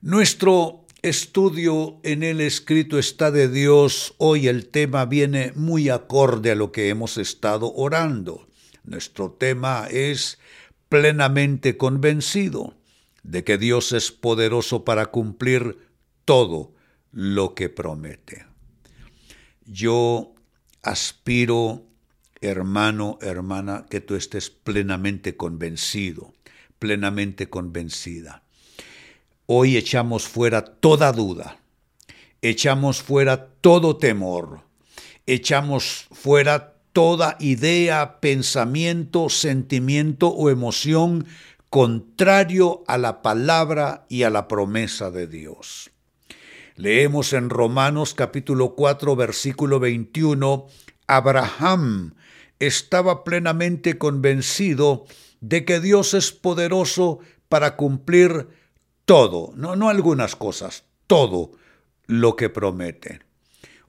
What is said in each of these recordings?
Nuestro estudio en el escrito está de Dios, hoy el tema viene muy acorde a lo que hemos estado orando. Nuestro tema es plenamente convencido de que Dios es poderoso para cumplir todo lo que promete. Yo aspiro, hermano, hermana, que tú estés plenamente convencido, plenamente convencida Hoy echamos fuera toda duda, echamos fuera todo temor, echamos fuera toda idea, pensamiento, sentimiento o emoción contrario a la palabra y a la promesa de Dios. Leemos en Romanos capítulo 4 versículo 21, Abraham estaba plenamente convencido de que Dios es poderoso para cumplir todo, no, no algunas cosas, todo lo que promete.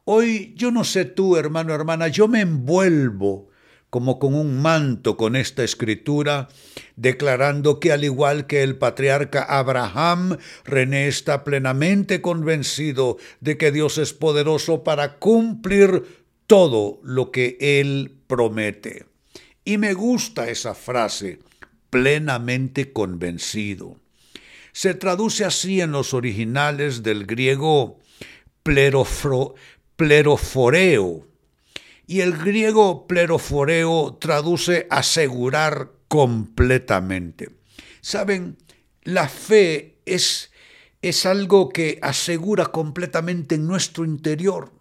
Hoy yo no sé tú, hermano, hermana, yo me envuelvo como con un manto con esta escritura, declarando que al igual que el patriarca Abraham, René está plenamente convencido de que Dios es poderoso para cumplir todo lo que Él promete. Y me gusta esa frase, plenamente convencido se traduce así en los originales del griego pleroforeo. Y el griego pleroforeo traduce asegurar completamente. Saben, la fe es, es algo que asegura completamente en nuestro interior.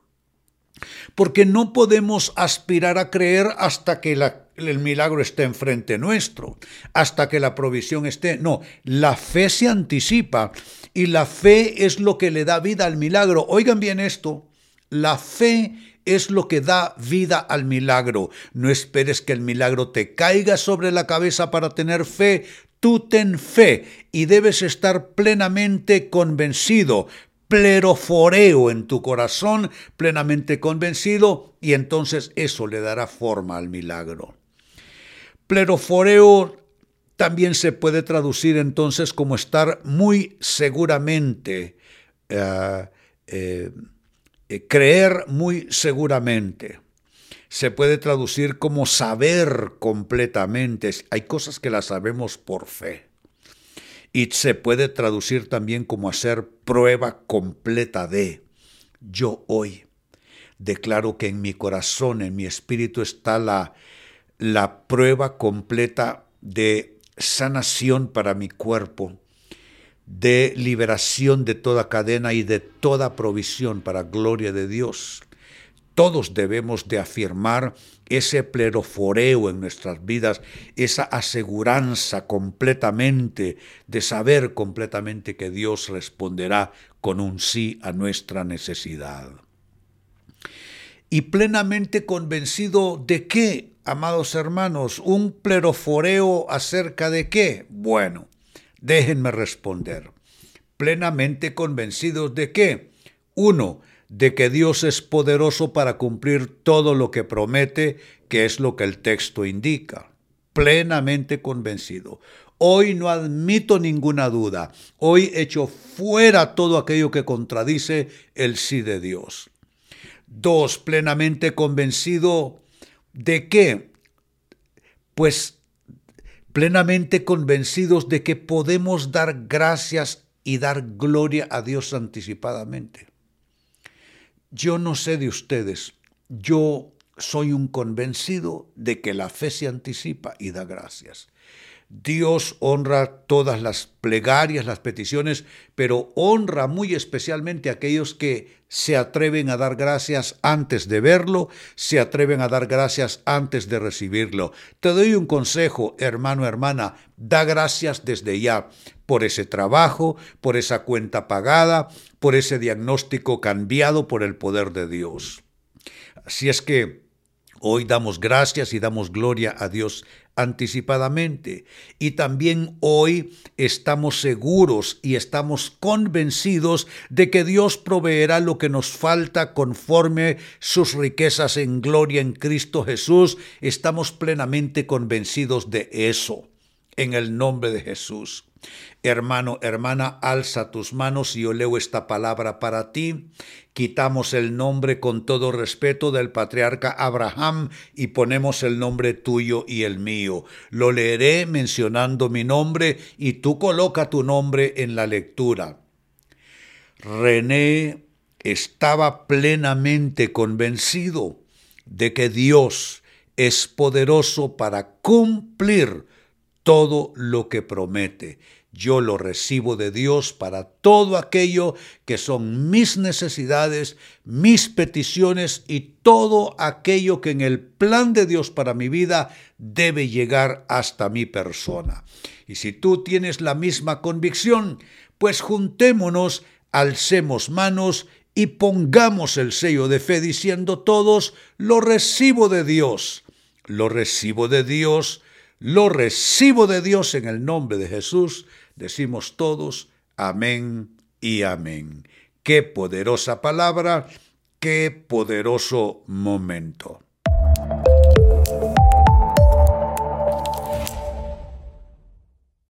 Porque no podemos aspirar a creer hasta que el milagro esté enfrente nuestro, hasta que la provisión esté. No, la fe se anticipa y la fe es lo que le da vida al milagro. Oigan bien esto, la fe es lo que da vida al milagro. No esperes que el milagro te caiga sobre la cabeza para tener fe. Tú ten fe y debes estar plenamente convencido, pleroforeo en tu corazón, plenamente convencido, y entonces eso le dará forma al milagro. Pleroforeo también se puede traducir entonces como estar muy seguramente, eh, eh, creer muy seguramente. Se puede traducir como saber completamente. Hay cosas que las sabemos por fe y se puede traducir también como hacer prueba completa de yo hoy declaro que en mi corazón, en mi espíritu está la, la prueba completa de sanación para mi cuerpo, de liberación de toda cadena y de toda provisión para gloria de Dios. Todos debemos de afirmar ese pleroforeo en nuestras vidas, esa aseguranza completamente de saber completamente que Dios responderá con un sí a nuestra necesidad. Y plenamente convencido de qué, amados hermanos, un pleroforeo acerca de qué? Bueno, déjenme responder. Plenamente convencidos de qué? Uno, de que Dios es poderoso para cumplir todo lo que promete, que es lo que el texto indica. Plenamente convencido. Hoy no admito ninguna duda. Hoy echo fuera todo aquello que contradice el sí de Dios. Dos, plenamente convencido de qué? Pues plenamente convencidos de que podemos dar gracias y dar gloria a Dios anticipadamente. Yo no sé de ustedes, yo soy un convencido de que la fe se anticipa y da gracias. Dios honra todas las plegarias, las peticiones, pero honra muy especialmente aquellos que se atreven a dar gracias antes de verlo, se atreven a dar gracias antes de recibirlo. Te doy un consejo, hermano, hermana, da gracias desde ya por ese trabajo, por esa cuenta pagada, por ese diagnóstico cambiado por el poder de Dios. Así es que Hoy damos gracias y damos gloria a Dios anticipadamente. Y también hoy estamos seguros y estamos convencidos de que Dios proveerá lo que nos falta conforme sus riquezas en gloria en Cristo Jesús. Estamos plenamente convencidos de eso. En el nombre de Jesús. Hermano, hermana, alza tus manos y yo leo esta palabra para ti. Quitamos el nombre con todo respeto del patriarca Abraham y ponemos el nombre tuyo y el mío. Lo leeré mencionando mi nombre y tú coloca tu nombre en la lectura. René estaba plenamente convencido de que Dios es poderoso para cumplir todo lo que promete. Yo lo recibo de Dios para todo aquello que son mis necesidades, mis peticiones y todo aquello que en el plan de Dios para mi vida debe llegar hasta mi persona. Y si tú tienes la misma convicción, pues juntémonos, alcemos manos y pongamos el sello de fe diciendo todos, lo recibo de Dios, lo recibo de Dios, lo recibo de Dios en el nombre de Jesús. Decimos todos, amén y amén. Qué poderosa palabra, qué poderoso momento.